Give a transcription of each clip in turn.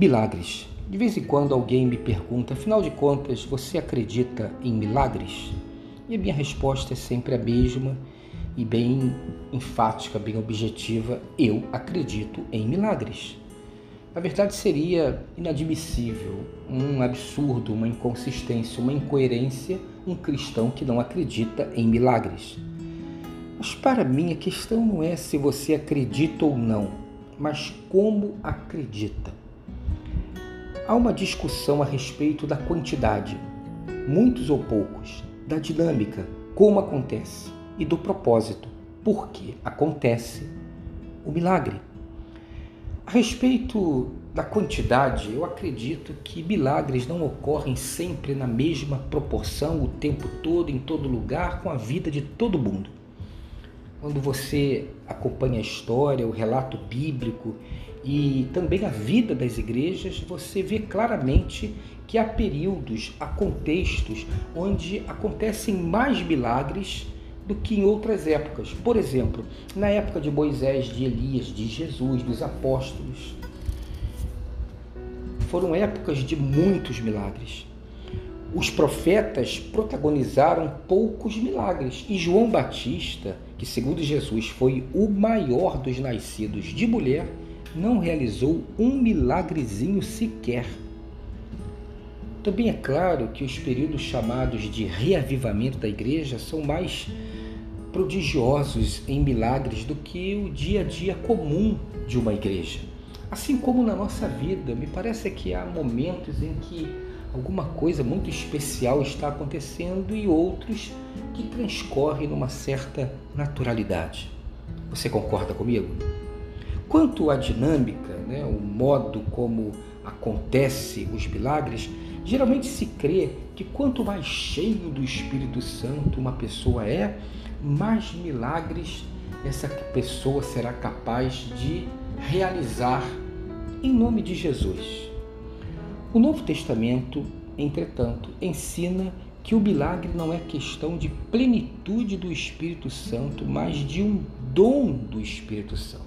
Milagres. De vez em quando alguém me pergunta, afinal de contas, você acredita em milagres? E a minha resposta é sempre a mesma e bem enfática, bem objetiva: eu acredito em milagres. Na verdade, seria inadmissível, um absurdo, uma inconsistência, uma incoerência um cristão que não acredita em milagres. Mas para mim a questão não é se você acredita ou não, mas como acredita. Há uma discussão a respeito da quantidade, muitos ou poucos, da dinâmica, como acontece, e do propósito, por que acontece o milagre. A respeito da quantidade, eu acredito que milagres não ocorrem sempre na mesma proporção o tempo todo, em todo lugar, com a vida de todo mundo. Quando você acompanha a história, o relato bíblico e também a vida das igrejas, você vê claramente que há períodos, há contextos onde acontecem mais milagres do que em outras épocas. Por exemplo, na época de Moisés, de Elias, de Jesus, dos apóstolos. Foram épocas de muitos milagres. Os profetas protagonizaram poucos milagres e João Batista, que segundo Jesus foi o maior dos nascidos de mulher, não realizou um milagrezinho sequer. Também é claro que os períodos chamados de reavivamento da igreja são mais prodigiosos em milagres do que o dia a dia comum de uma igreja. Assim como na nossa vida, me parece que há momentos em que alguma coisa muito especial está acontecendo e outros que transcorrem numa certa naturalidade. Você concorda comigo? Quanto à dinâmica, né, o modo como acontece os milagres, geralmente se crê que quanto mais cheio do Espírito Santo uma pessoa é, mais milagres essa pessoa será capaz de realizar em nome de Jesus. O Novo Testamento, entretanto, ensina que o milagre não é questão de plenitude do Espírito Santo, mas de um dom do Espírito Santo.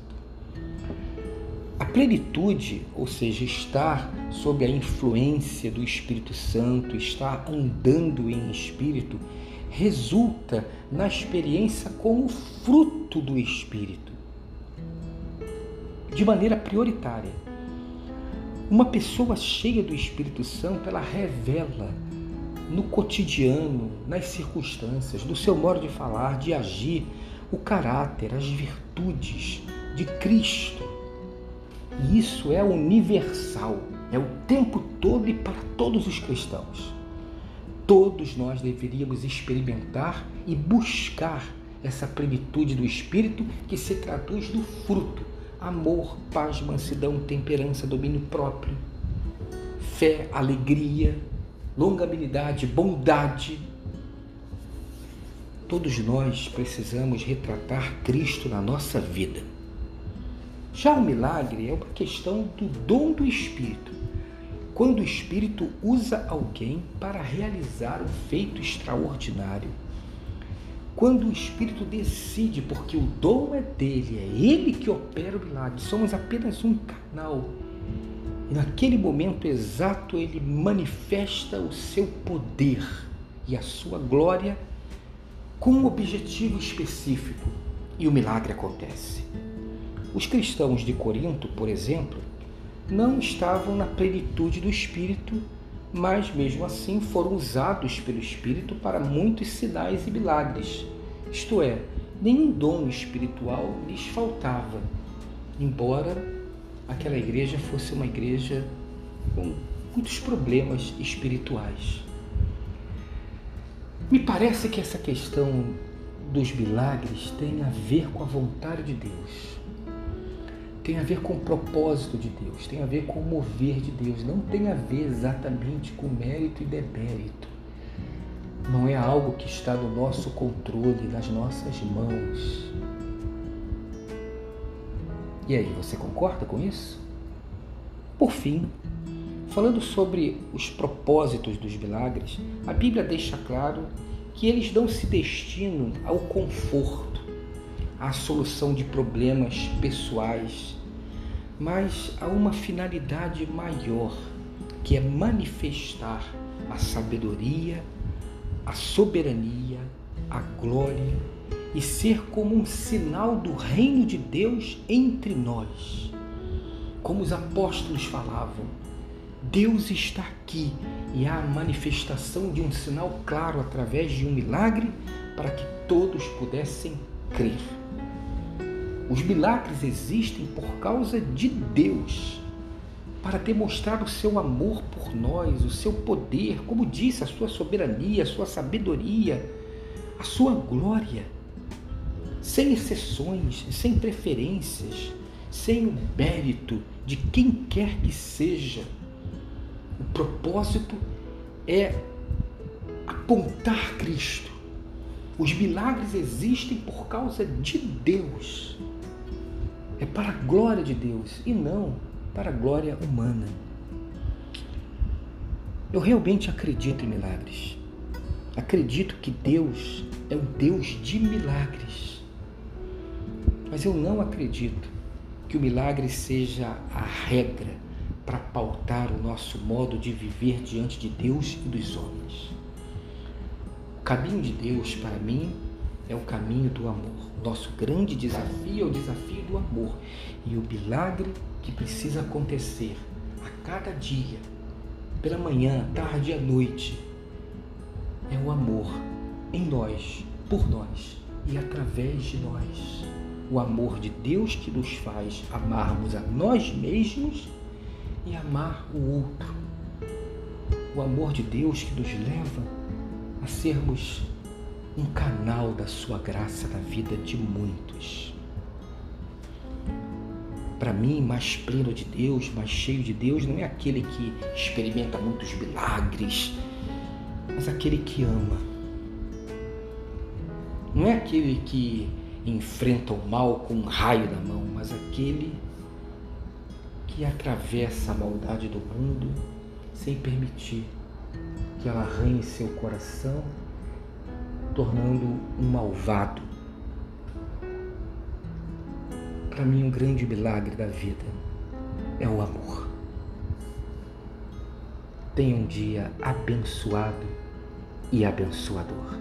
A plenitude, ou seja, estar sob a influência do Espírito Santo, estar andando em espírito, resulta na experiência como fruto do Espírito, de maneira prioritária. Uma pessoa cheia do Espírito Santo, ela revela no cotidiano, nas circunstâncias, do seu modo de falar, de agir, o caráter, as virtudes de Cristo e isso é universal, é o tempo todo e para todos os cristãos. Todos nós deveríamos experimentar e buscar essa plenitude do Espírito que se traduz no fruto: amor, paz, mansidão, temperança, domínio próprio, fé, alegria, longanimidade, bondade. Todos nós precisamos retratar Cristo na nossa vida. Já o milagre é uma questão do dom do Espírito. Quando o Espírito usa alguém para realizar um feito extraordinário. Quando o Espírito decide, porque o dom é dele, é ele que opera o milagre, somos apenas um canal. E naquele momento exato ele manifesta o seu poder e a sua glória com um objetivo específico e o milagre acontece. Os cristãos de Corinto, por exemplo, não estavam na plenitude do Espírito, mas mesmo assim foram usados pelo Espírito para muitos sinais e milagres. Isto é, nenhum dom espiritual lhes faltava, embora aquela igreja fosse uma igreja com muitos problemas espirituais. Me parece que essa questão dos milagres tem a ver com a vontade de Deus tem a ver com o propósito de Deus, tem a ver com o mover de Deus, não tem a ver exatamente com mérito e demérito. Não é algo que está no nosso controle, nas nossas mãos. E aí, você concorda com isso? Por fim, falando sobre os propósitos dos milagres, a Bíblia deixa claro que eles não se destinam ao conforto, à solução de problemas pessoais, mas há uma finalidade maior, que é manifestar a sabedoria, a soberania, a glória e ser como um sinal do reino de Deus entre nós. Como os apóstolos falavam, Deus está aqui e há a manifestação de um sinal claro através de um milagre para que todos pudessem crer. Os milagres existem por causa de Deus, para demonstrar o seu amor por nós, o seu poder, como disse, a sua soberania, a sua sabedoria, a sua glória, sem exceções, sem preferências, sem o mérito de quem quer que seja. O propósito é apontar Cristo. Os milagres existem por causa de Deus. É para a glória de Deus e não para a glória humana. Eu realmente acredito em milagres. Acredito que Deus é um Deus de milagres. Mas eu não acredito que o milagre seja a regra para pautar o nosso modo de viver diante de Deus e dos homens. O caminho de Deus, para mim, é o caminho do amor. Nosso grande desafio é o desafio do amor. E o milagre que precisa acontecer a cada dia, pela manhã, tarde e à noite, é o amor em nós, por nós e através de nós. O amor de Deus que nos faz amarmos a nós mesmos e amar o outro. O amor de Deus que nos leva a sermos um canal da sua graça na vida de muitos. Para mim, mais pleno de Deus, mais cheio de Deus, não é aquele que experimenta muitos milagres, mas aquele que ama. Não é aquele que enfrenta o mal com um raio na mão, mas aquele que atravessa a maldade do mundo sem permitir que ela arranhe seu coração, tornando um malvado. Para mim, um grande milagre da vida é o amor. Tenha um dia abençoado e abençoador.